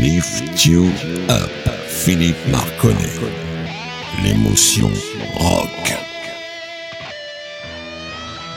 Lift You Up, Philippe Marconnet. L'émotion rock.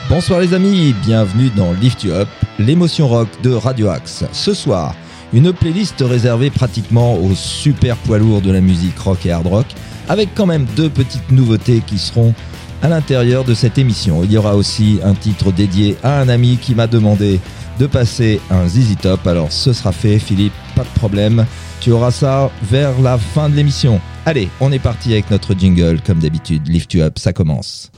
Bonsoir les amis, bienvenue dans Lift You Up, l'émotion rock de Radio Axe. Ce soir, une playlist réservée pratiquement aux super poids lourds de la musique rock et hard rock, avec quand même deux petites nouveautés qui seront à l'intérieur de cette émission. Il y aura aussi un titre dédié à un ami qui m'a demandé de passer un ZZ Top. Alors ce sera fait, Philippe, pas de problème. Tu auras ça vers la fin de l'émission. Allez, on est parti avec notre jingle, comme d'habitude. Lift You Up, ça commence.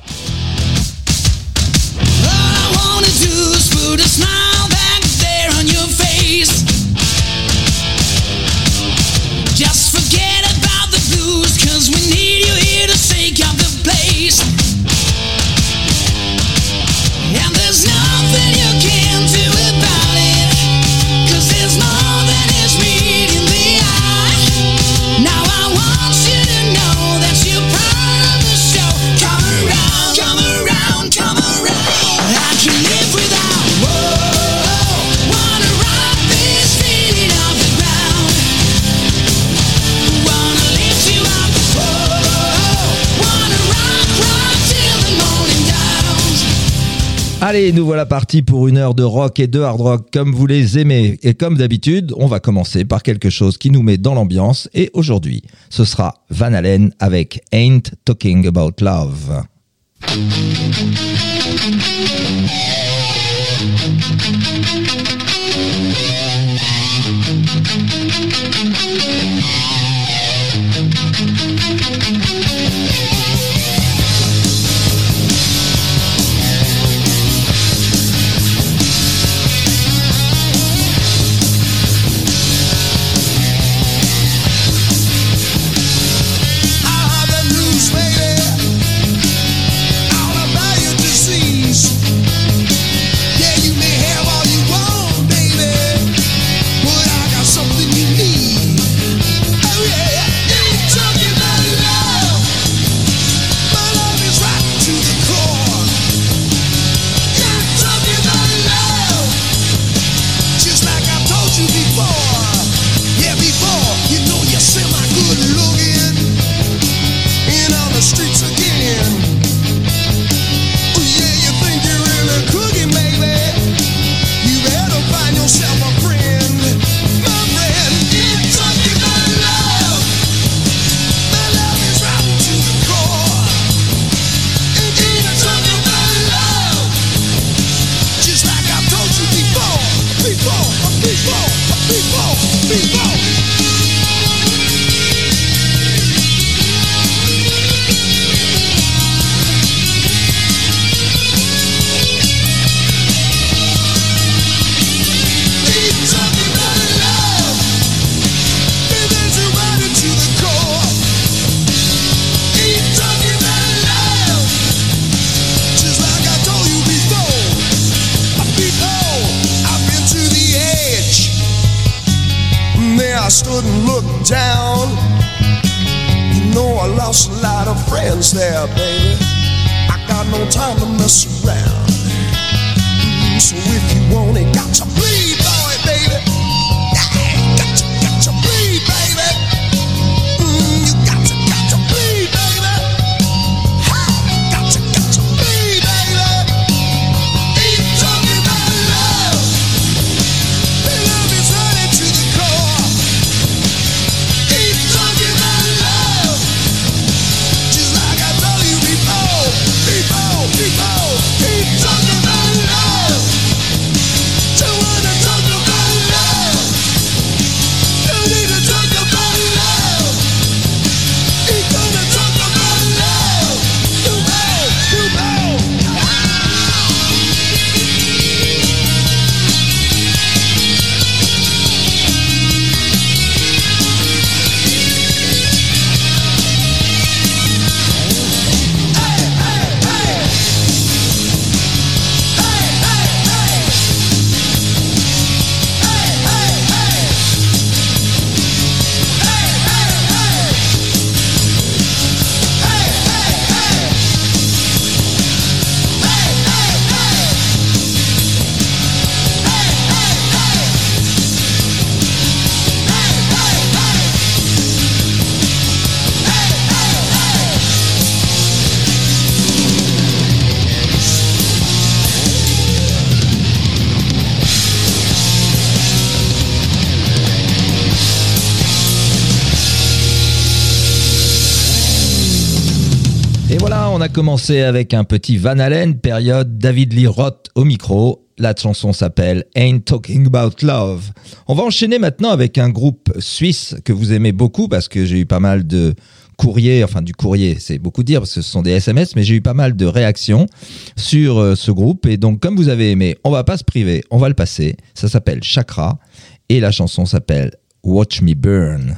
Allez, nous voilà partis pour une heure de rock et de hard rock comme vous les aimez. Et comme d'habitude, on va commencer par quelque chose qui nous met dans l'ambiance. Et aujourd'hui, ce sera Van Halen avec Ain't Talking About Love. So a commencé avec un petit Van Halen, période David Lee Roth au micro. La chanson s'appelle Ain't Talking About Love. On va enchaîner maintenant avec un groupe suisse que vous aimez beaucoup parce que j'ai eu pas mal de courriers, enfin du courrier, c'est beaucoup dire parce que ce sont des SMS, mais j'ai eu pas mal de réactions sur euh, ce groupe. Et donc, comme vous avez aimé, on va pas se priver, on va le passer. Ça s'appelle Chakra et la chanson s'appelle Watch Me Burn.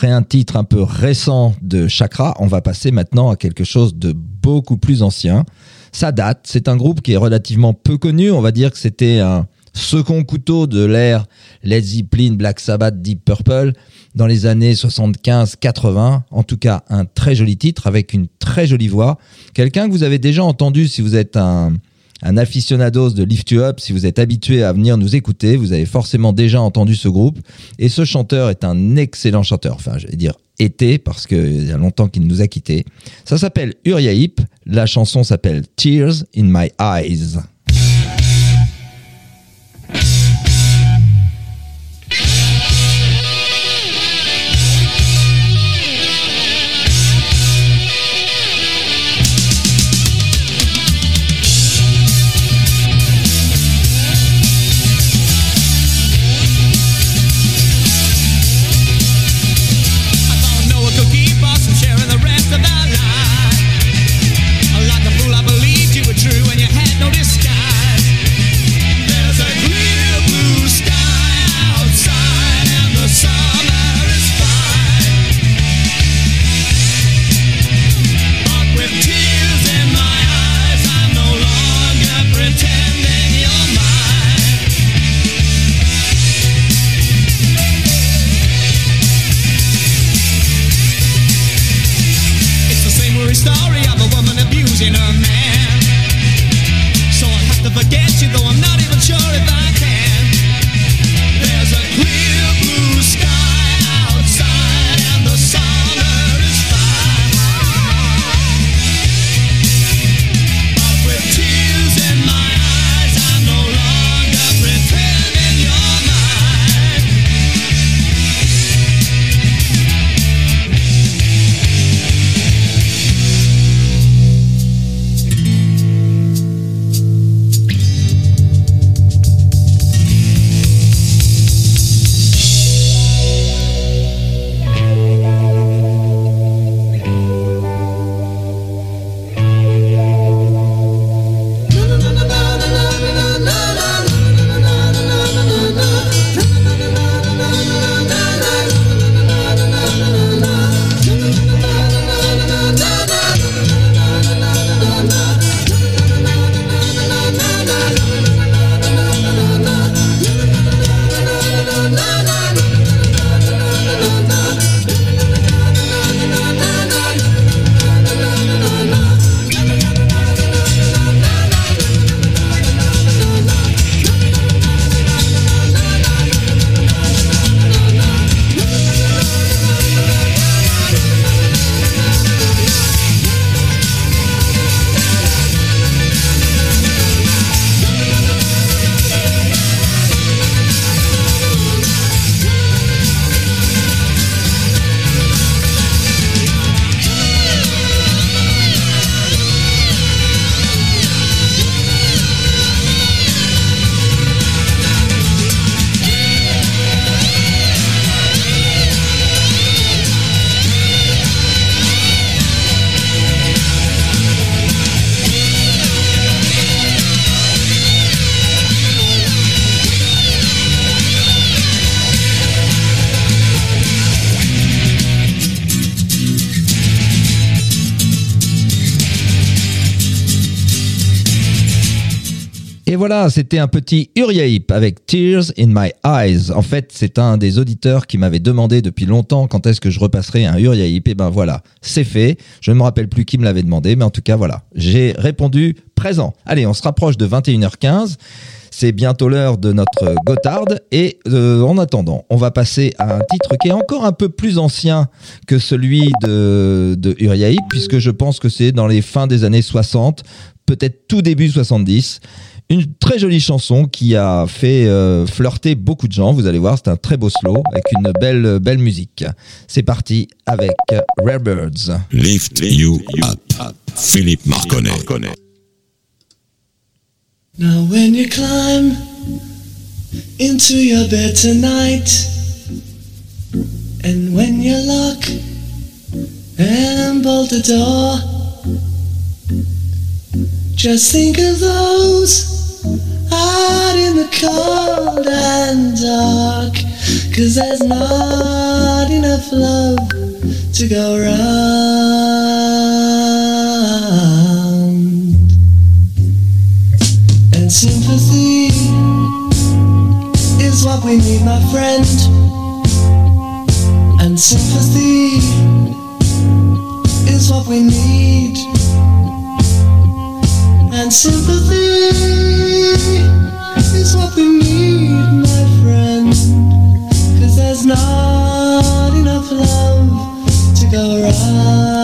Après un titre un peu récent de Chakra, on va passer maintenant à quelque chose de beaucoup plus ancien. Ça date, c'est un groupe qui est relativement peu connu, on va dire que c'était un second couteau de l'ère Led Zeppelin, Black Sabbath, Deep Purple dans les années 75-80. En tout cas, un très joli titre avec une très jolie voix. Quelqu'un que vous avez déjà entendu si vous êtes un, un aficionados de Lift You Up, si vous êtes habitué à venir nous écouter, vous avez forcément déjà entendu ce groupe. Et ce chanteur est un excellent chanteur. Enfin, je vais dire été parce qu'il y a longtemps qu'il nous a quittés. Ça s'appelle Uriah Heep. La chanson s'appelle Tears in My Eyes. Voilà, c'était un petit Uriah Heep avec Tears in My Eyes. En fait, c'est un des auditeurs qui m'avait demandé depuis longtemps quand est-ce que je repasserai un Uriah Heep. Et ben voilà, c'est fait. Je ne me rappelle plus qui me l'avait demandé, mais en tout cas, voilà. J'ai répondu présent. Allez, on se rapproche de 21h15. C'est bientôt l'heure de notre Gotthard. Et euh, en attendant, on va passer à un titre qui est encore un peu plus ancien que celui de, de Uriah Heep, puisque je pense que c'est dans les fins des années 60, peut-être tout début 70. Une très jolie chanson qui a fait euh, flirter beaucoup de gens. Vous allez voir, c'est un très beau slow avec une belle, belle musique. C'est parti avec Rare Birds. Lift you up. Philippe Marconnet. Now when you climb into your bed tonight And when you lock and bolt the door Just think of those out in the cold and dark Cause there's not enough love to go round and sympathy is what we need, my friend. And sympathy is what we need and sympathy is what we need, my friend. Cause there's not enough love to go around.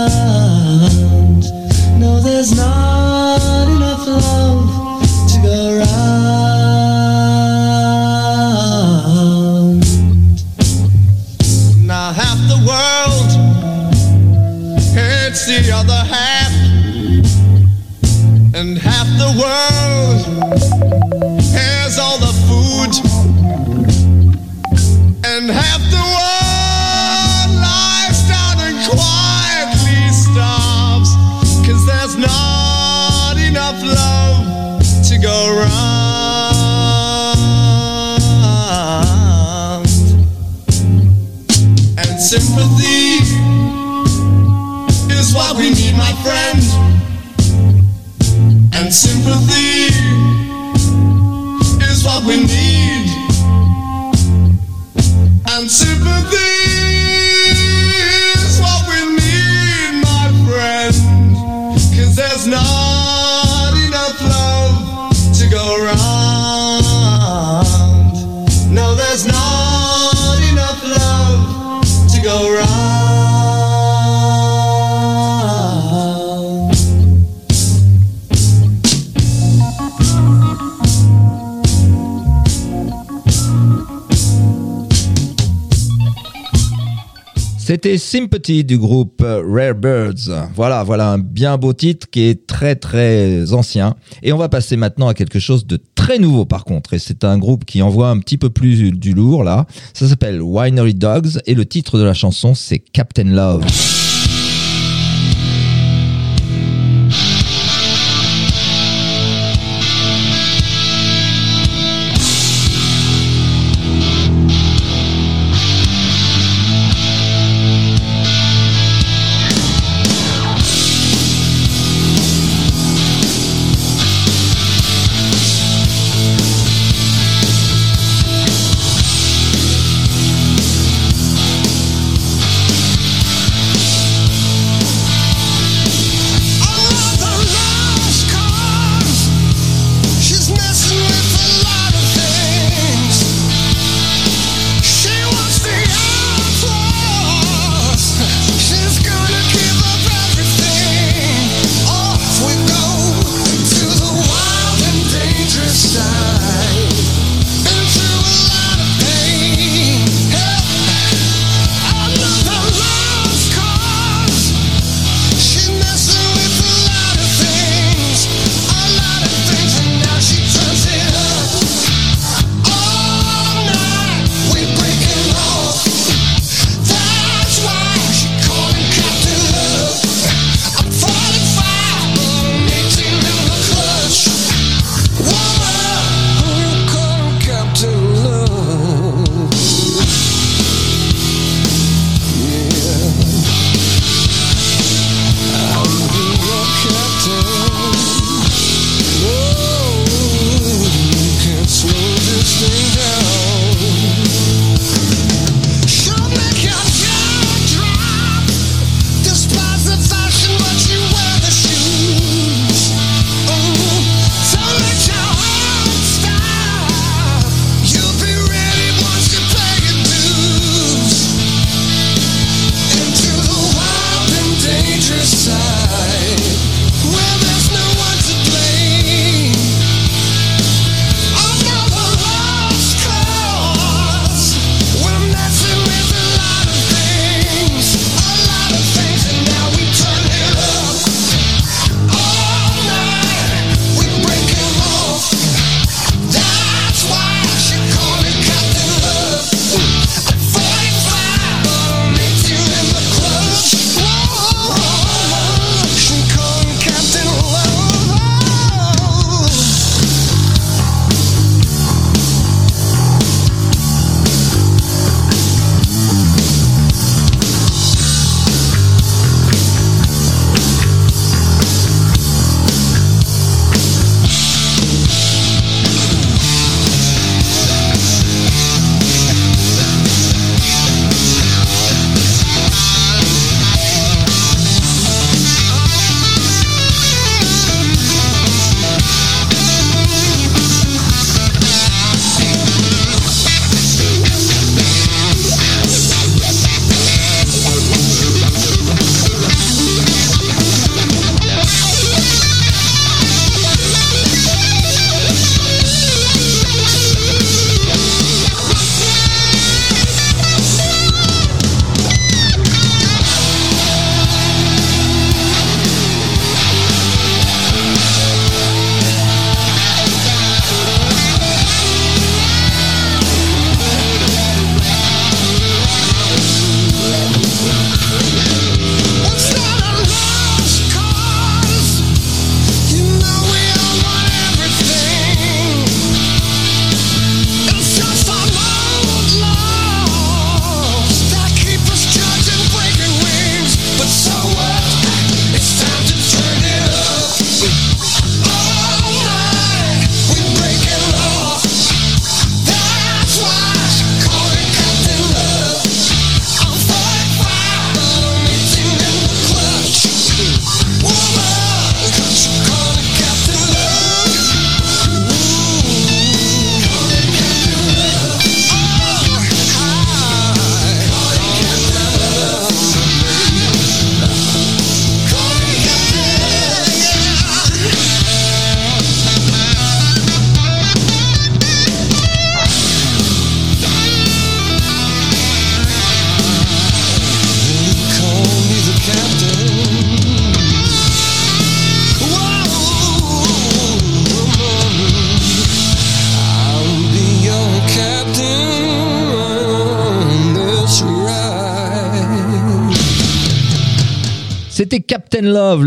Sympathy du groupe Rare Birds. Voilà, voilà un bien beau titre qui est très très ancien. Et on va passer maintenant à quelque chose de très nouveau par contre. Et c'est un groupe qui envoie un petit peu plus du lourd là. Ça s'appelle Winery Dogs et le titre de la chanson c'est Captain Love.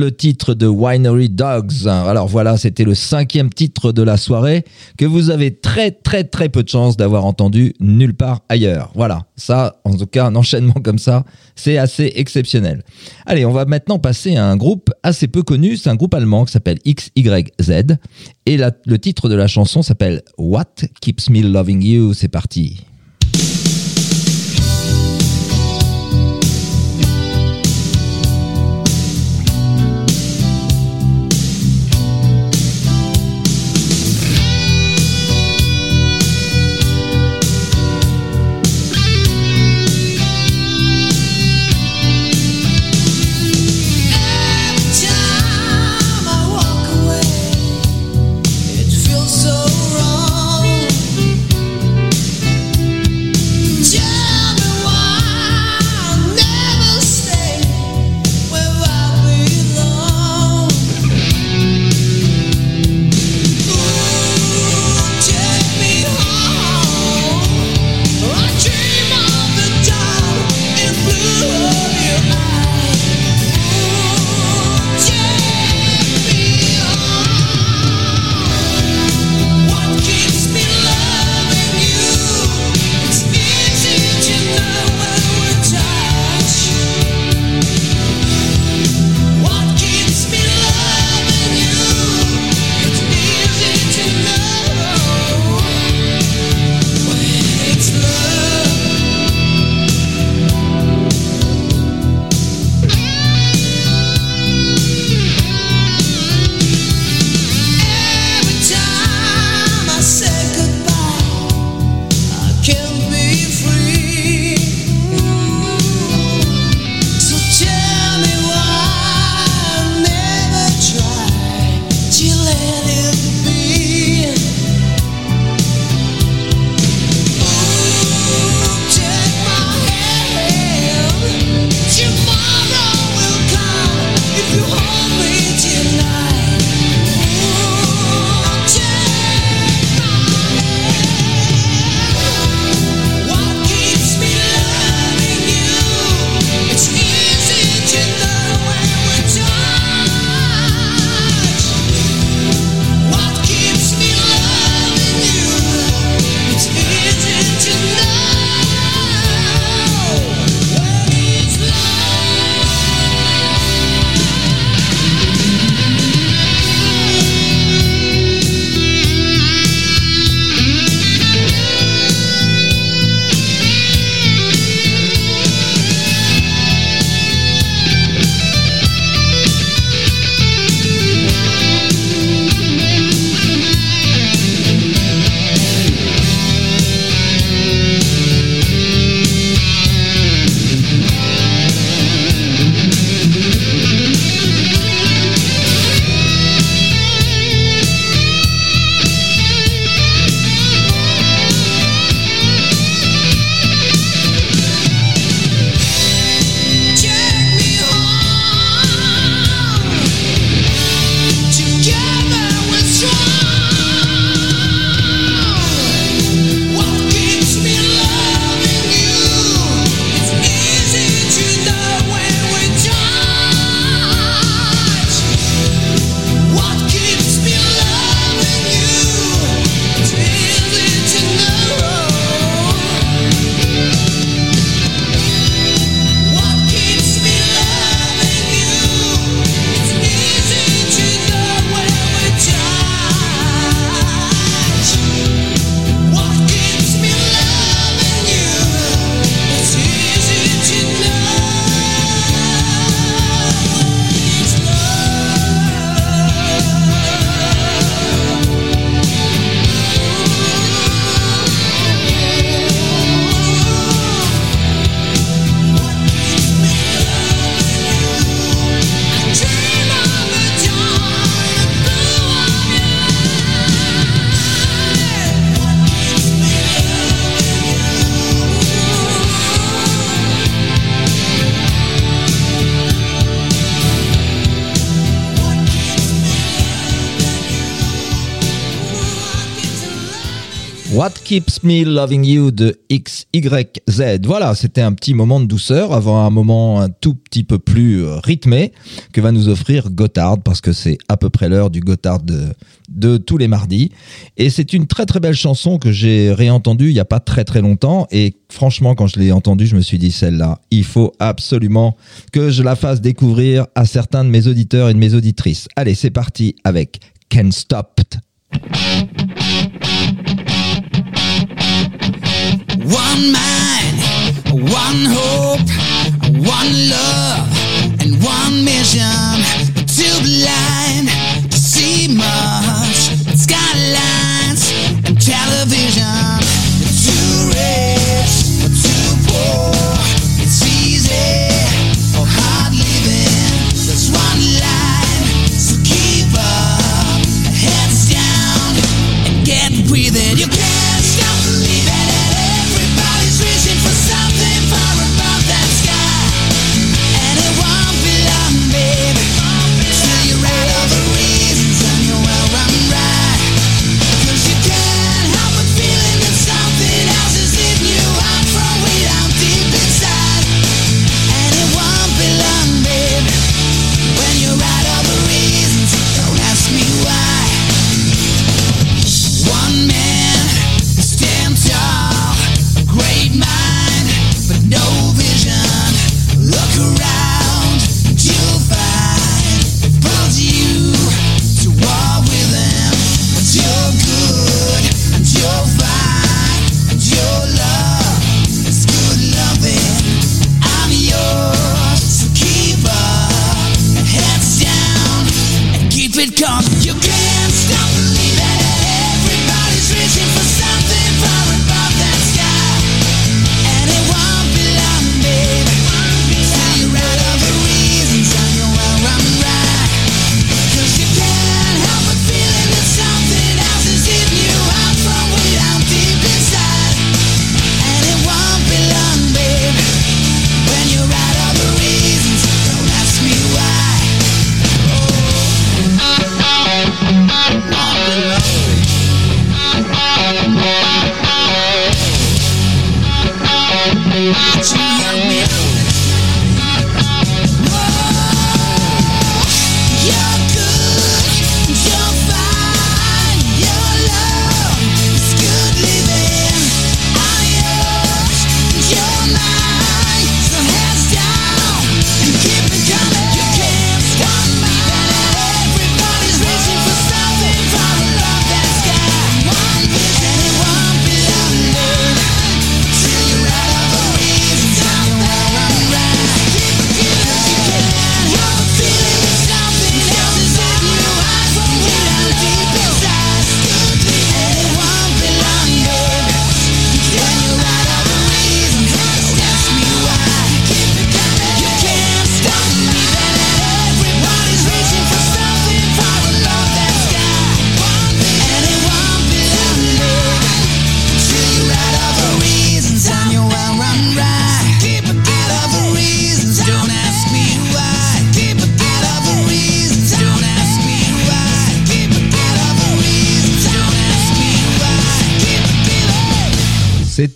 Titre de Winery Dogs. Alors voilà, c'était le cinquième titre de la soirée que vous avez très très très peu de chance d'avoir entendu nulle part ailleurs. Voilà, ça, en tout cas, un enchaînement comme ça, c'est assez exceptionnel. Allez, on va maintenant passer à un groupe assez peu connu. C'est un groupe allemand qui s'appelle XYZ. Et le titre de la chanson s'appelle What Keeps Me Loving You. C'est parti. Keeps Me Loving You de XYZ. Voilà, c'était un petit moment de douceur avant un moment un tout petit peu plus euh, rythmé que va nous offrir Gotthard parce que c'est à peu près l'heure du Gotthard de, de tous les mardis. Et c'est une très très belle chanson que j'ai réentendue il n'y a pas très très longtemps et franchement quand je l'ai entendue je me suis dit celle-là, il faut absolument que je la fasse découvrir à certains de mes auditeurs et de mes auditrices. Allez, c'est parti avec Can't Stop. One mind, one hope, one love, and one mission. to blind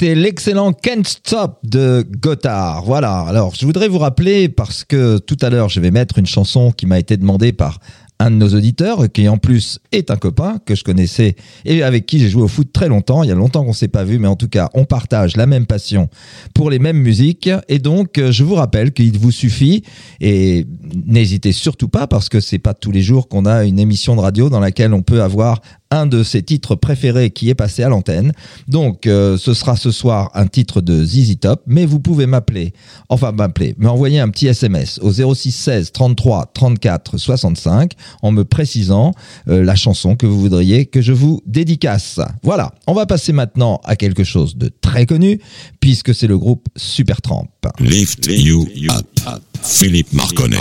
C'était l'excellent Can't Stop de Gotthard. Voilà. Alors, je voudrais vous rappeler, parce que tout à l'heure, je vais mettre une chanson qui m'a été demandée par un de nos auditeurs, qui en plus est un copain que je connaissais et avec qui j'ai joué au foot très longtemps. Il y a longtemps qu'on s'est pas vu, mais en tout cas, on partage la même passion pour les mêmes musiques. Et donc, euh, je vous rappelle qu'il vous suffit, et n'hésitez surtout pas, parce que c'est pas tous les jours qu'on a une émission de radio dans laquelle on peut avoir un de ses titres préférés qui est passé à l'antenne. Donc, euh, ce sera ce soir un titre de ZZ Top, mais vous pouvez m'appeler, enfin m'appeler, m'envoyer un petit SMS au 06 16 33 34 65 en me précisant euh, la chanson que vous voudriez que je vous dédicace. Voilà, on va passer maintenant à quelque chose de très connu, puisque c'est le groupe Supertramp. Lift you up. Philippe Marconnet.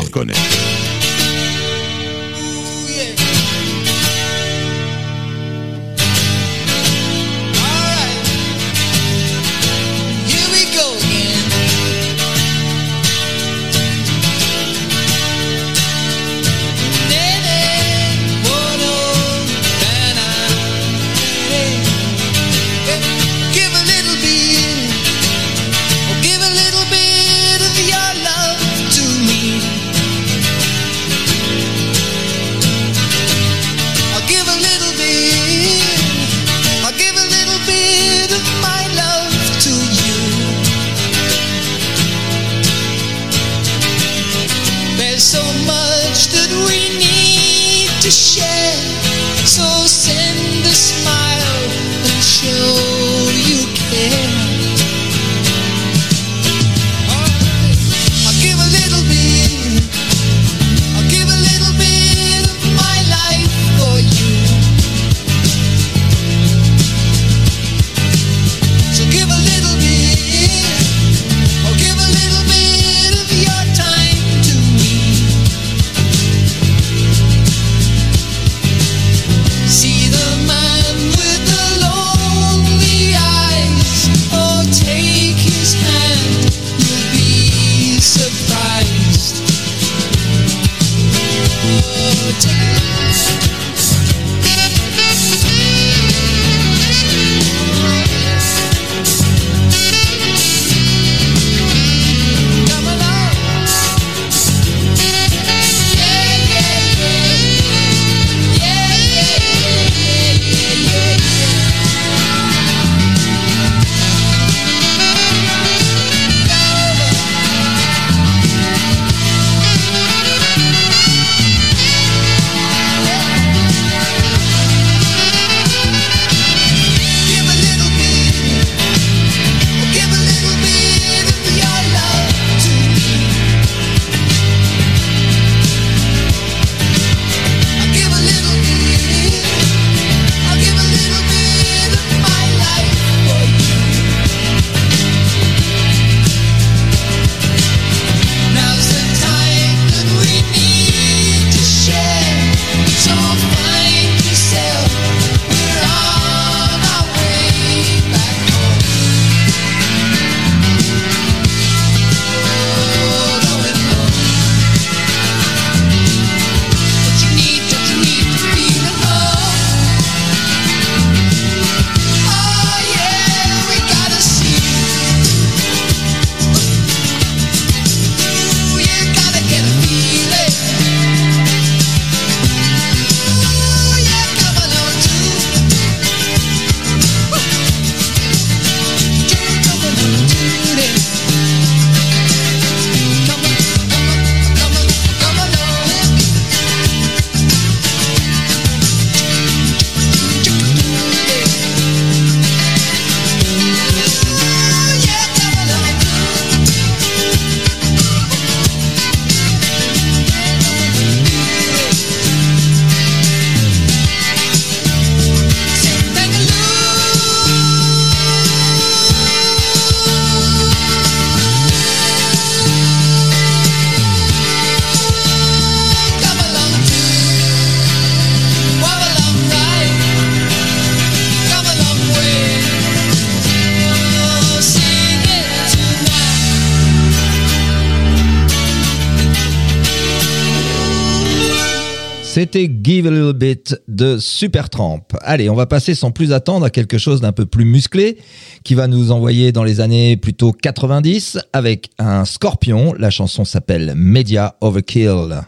C'était Give a Little Bit de Supertramp. Allez, on va passer sans plus attendre à quelque chose d'un peu plus musclé qui va nous envoyer dans les années plutôt 90 avec un scorpion. La chanson s'appelle Media Overkill.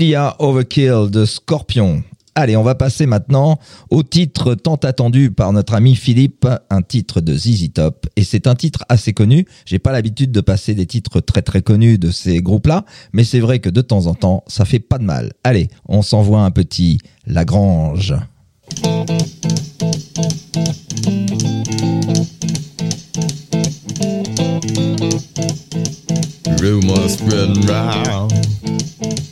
Media Overkill de Scorpion. Allez, on va passer maintenant au titre tant attendu par notre ami Philippe, un titre de ZZ Top. Et c'est un titre assez connu. J'ai pas l'habitude de passer des titres très très connus de ces groupes-là, mais c'est vrai que de temps en temps, ça fait pas de mal. Allez, on s'envoie un petit Lagrange. Rumors spreading round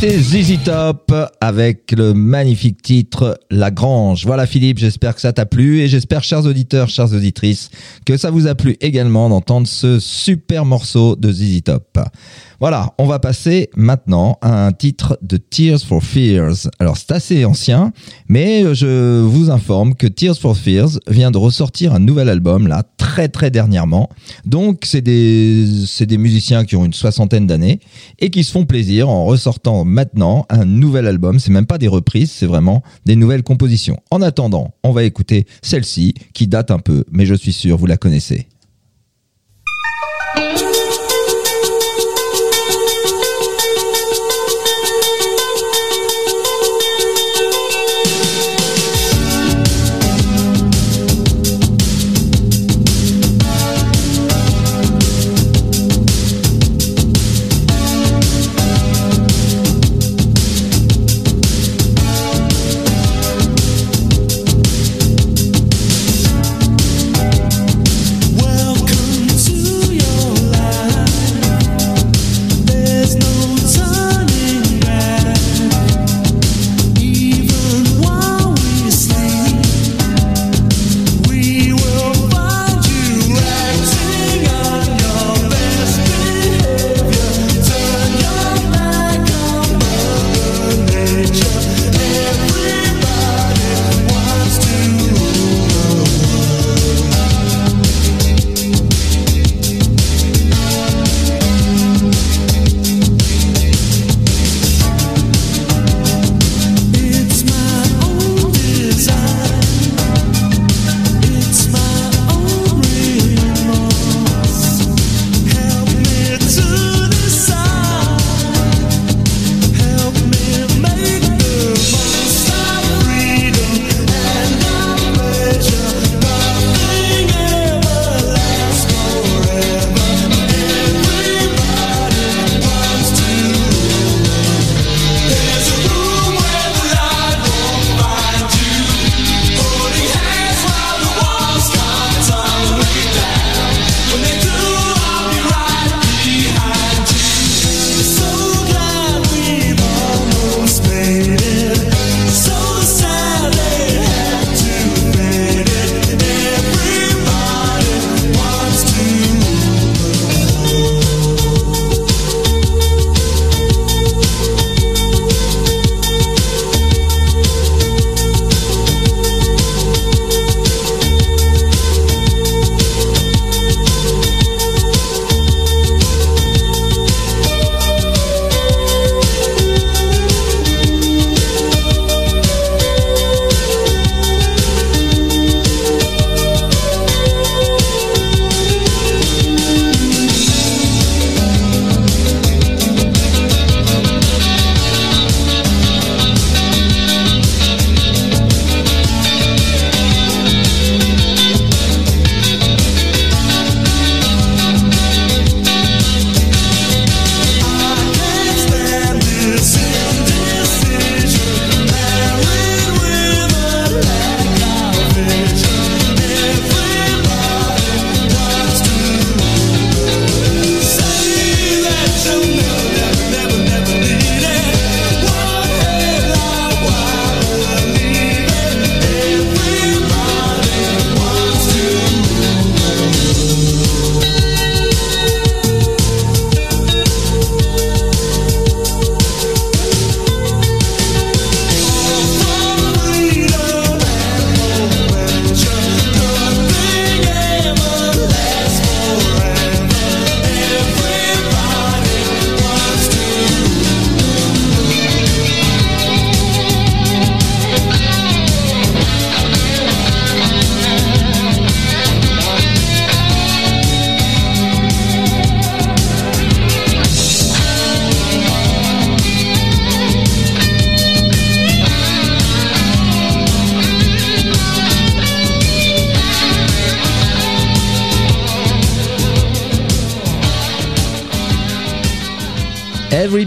C'était ZZ Top avec le magnifique titre La Grange. Voilà Philippe, j'espère que ça t'a plu et j'espère chers auditeurs, chères auditrices, que ça vous a plu également d'entendre ce super morceau de ZZ Top. Voilà, on va passer maintenant à un titre de Tears for Fears. Alors c'est assez ancien, mais je vous informe que Tears for Fears vient de ressortir un nouvel album là très très dernièrement. Donc c'est des des musiciens qui ont une soixantaine d'années et qui se font plaisir en ressortant maintenant un nouvel album. C'est même pas des reprises, c'est vraiment des nouvelles compositions. En attendant, on va écouter celle-ci qui date un peu, mais je suis sûr vous la connaissez.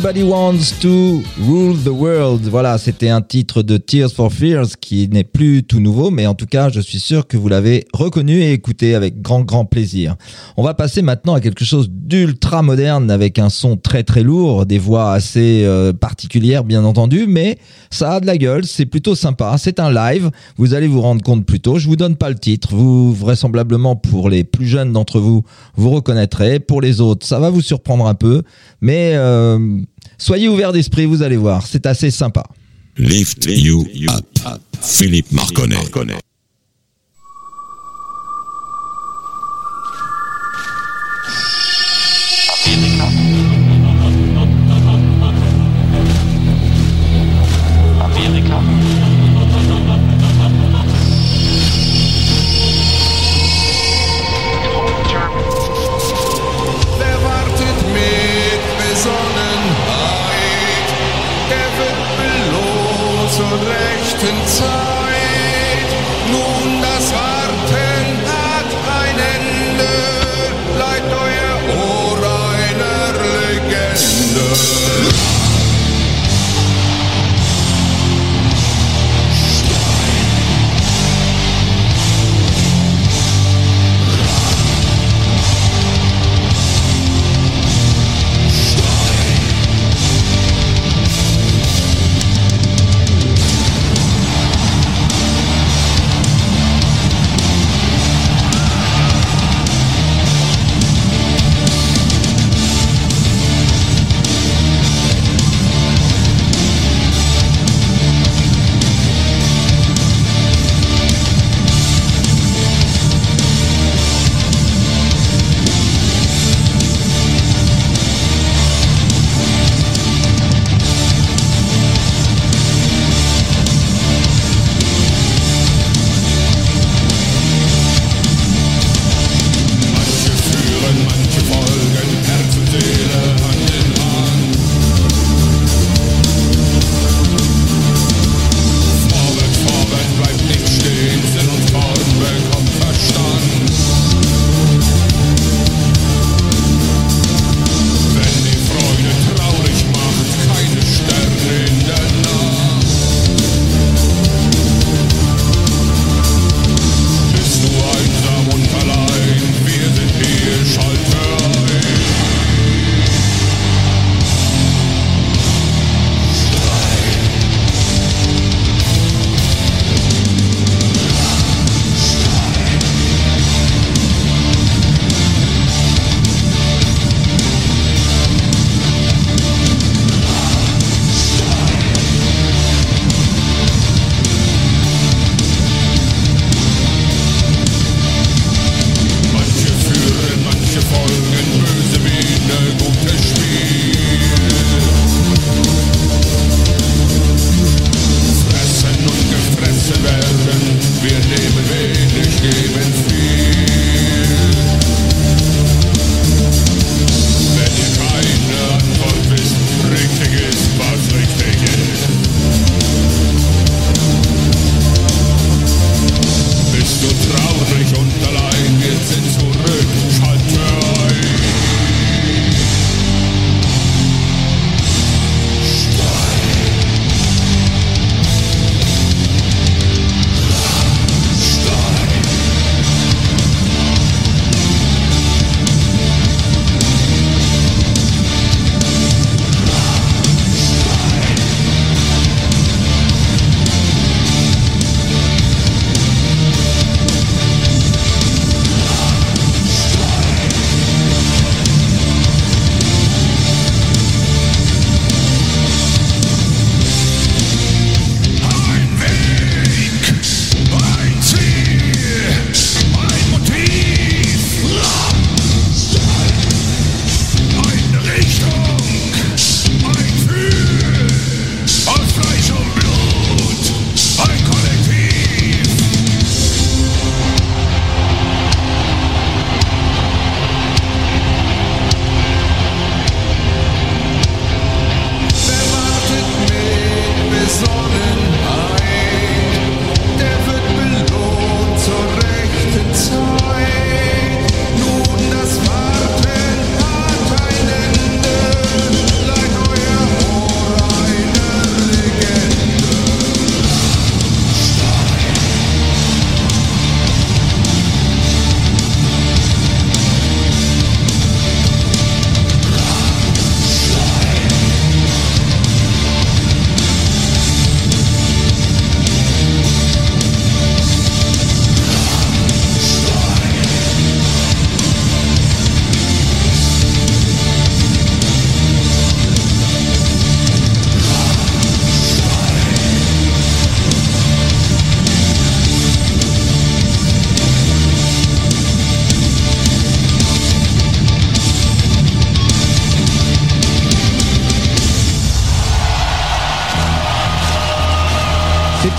Everybody Wants to Rule the World. Voilà, c'était un titre de Tears for Fears qui n'est plus tout nouveau, mais en tout cas, je suis sûr que vous l'avez reconnu et écouté avec grand, grand plaisir. On va passer maintenant à quelque chose d'ultra moderne avec un son très, très lourd, des voix assez euh, particulières, bien entendu, mais ça a de la gueule, c'est plutôt sympa. C'est un live, vous allez vous rendre compte plus tôt. Je vous donne pas le titre, vous, vraisemblablement, pour les plus jeunes d'entre vous, vous reconnaîtrez. Pour les autres, ça va vous surprendre un peu, mais euh, soyez ouverts d'esprit, vous allez voir, c'est assez sympa. Lift You Up. Philippe Marconnet.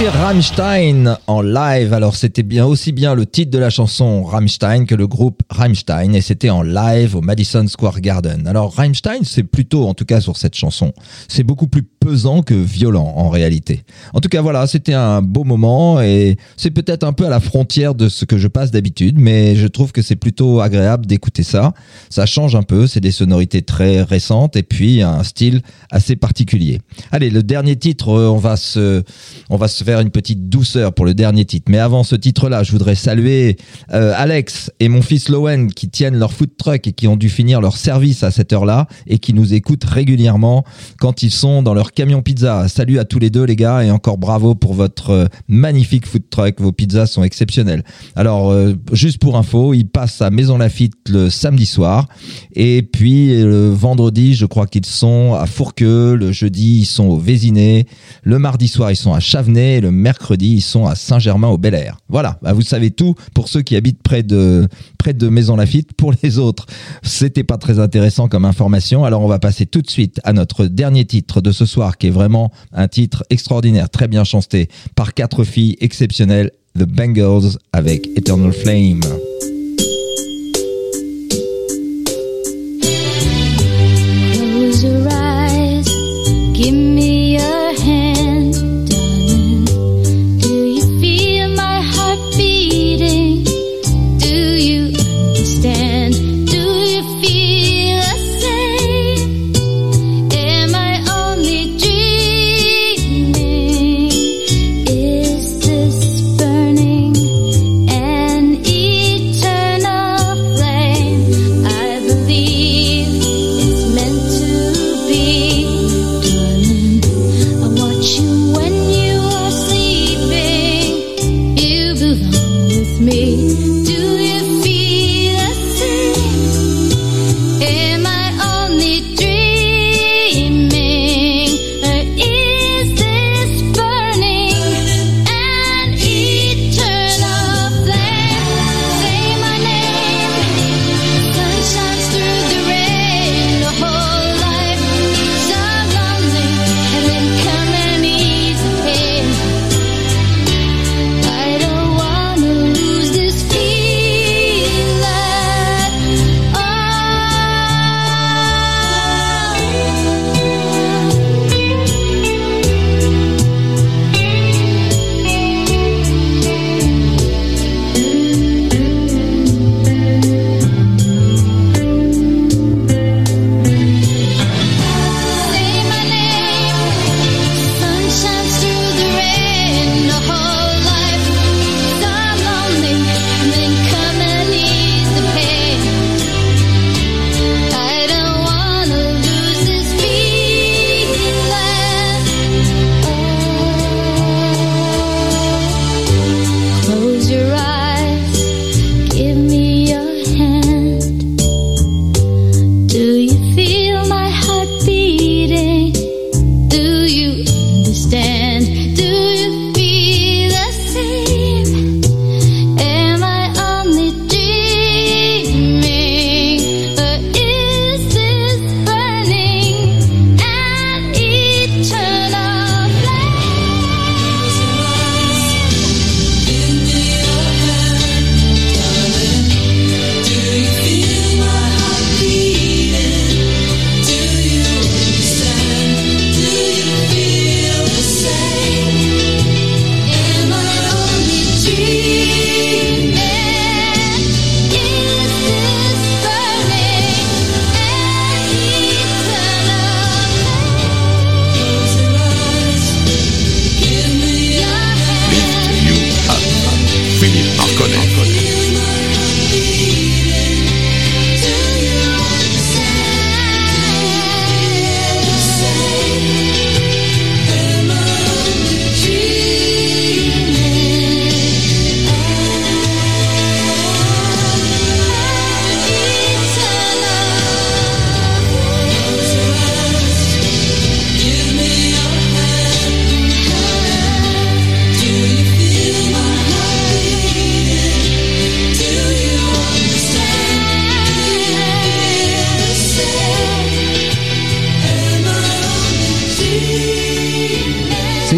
C'était Rammstein en live. Alors c'était bien aussi bien le titre de la chanson Rammstein que le groupe Rammstein et c'était en live au Madison Square Garden. Alors Rammstein, c'est plutôt en tout cas sur cette chanson, c'est beaucoup plus pesant que violent en réalité. En tout cas voilà, c'était un beau moment et c'est peut-être un peu à la frontière de ce que je passe d'habitude, mais je trouve que c'est plutôt agréable d'écouter ça. Ça change un peu, c'est des sonorités très récentes et puis un style assez particulier. Allez, le dernier titre, euh, on va se on va se faire une petite douceur pour le dernier titre. Mais avant ce titre-là, je voudrais saluer euh, Alex et mon fils Lowen qui tiennent leur food truck et qui ont dû finir leur service à cette heure-là et qui nous écoutent régulièrement quand ils sont dans leur camion pizza. Salut à tous les deux les gars et encore bravo pour votre euh, magnifique food truck. Vos pizzas sont exceptionnelles. Alors euh, juste pour info, ils passent à Maison Lafitte le samedi soir et puis le vendredi, je crois qu'ils sont à Fourqueux, le jeudi ils sont au Vésiné, le mardi soir ils sont à Chavenay et le mercredi ils sont à Saint-Germain-au-Bel-Air. Voilà, bah, vous savez tout pour ceux qui habitent près de près de Maison Lafitte. Pour les autres, c'était pas très intéressant comme information. Alors on va passer tout de suite à notre dernier titre de ce soir qui est vraiment un titre extraordinaire, très bien chanté par quatre filles exceptionnelles, The Bangles avec Eternal Flame.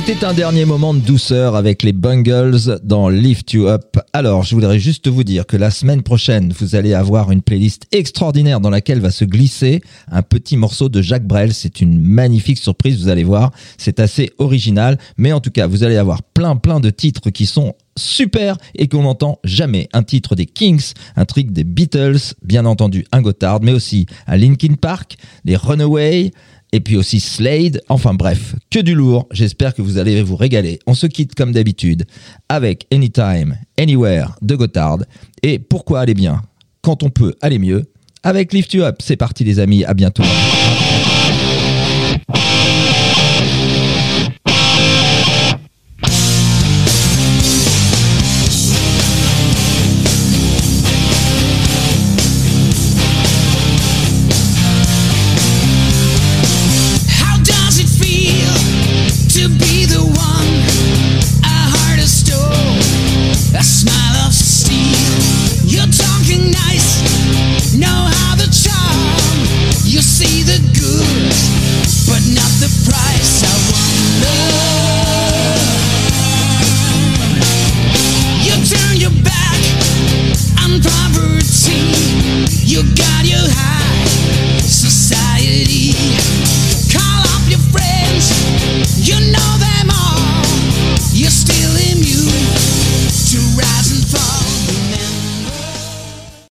C'était un dernier moment de douceur avec les Bungles dans Lift You Up. Alors, je voudrais juste vous dire que la semaine prochaine, vous allez avoir une playlist extraordinaire dans laquelle va se glisser un petit morceau de Jacques Brel. C'est une magnifique surprise, vous allez voir. C'est assez original, mais en tout cas, vous allez avoir plein plein de titres qui sont super et qu'on n'entend jamais. Un titre des Kings, un truc des Beatles, bien entendu un Gotthard, mais aussi un Linkin Park, des Runaway, et puis aussi Slade. Enfin bref, que du lourd. J'espère que vous allez vous régaler. On se quitte comme d'habitude avec Anytime, Anywhere de Gotthard. Et pourquoi aller bien quand on peut aller mieux avec Lift You Up. C'est parti les amis, à bientôt.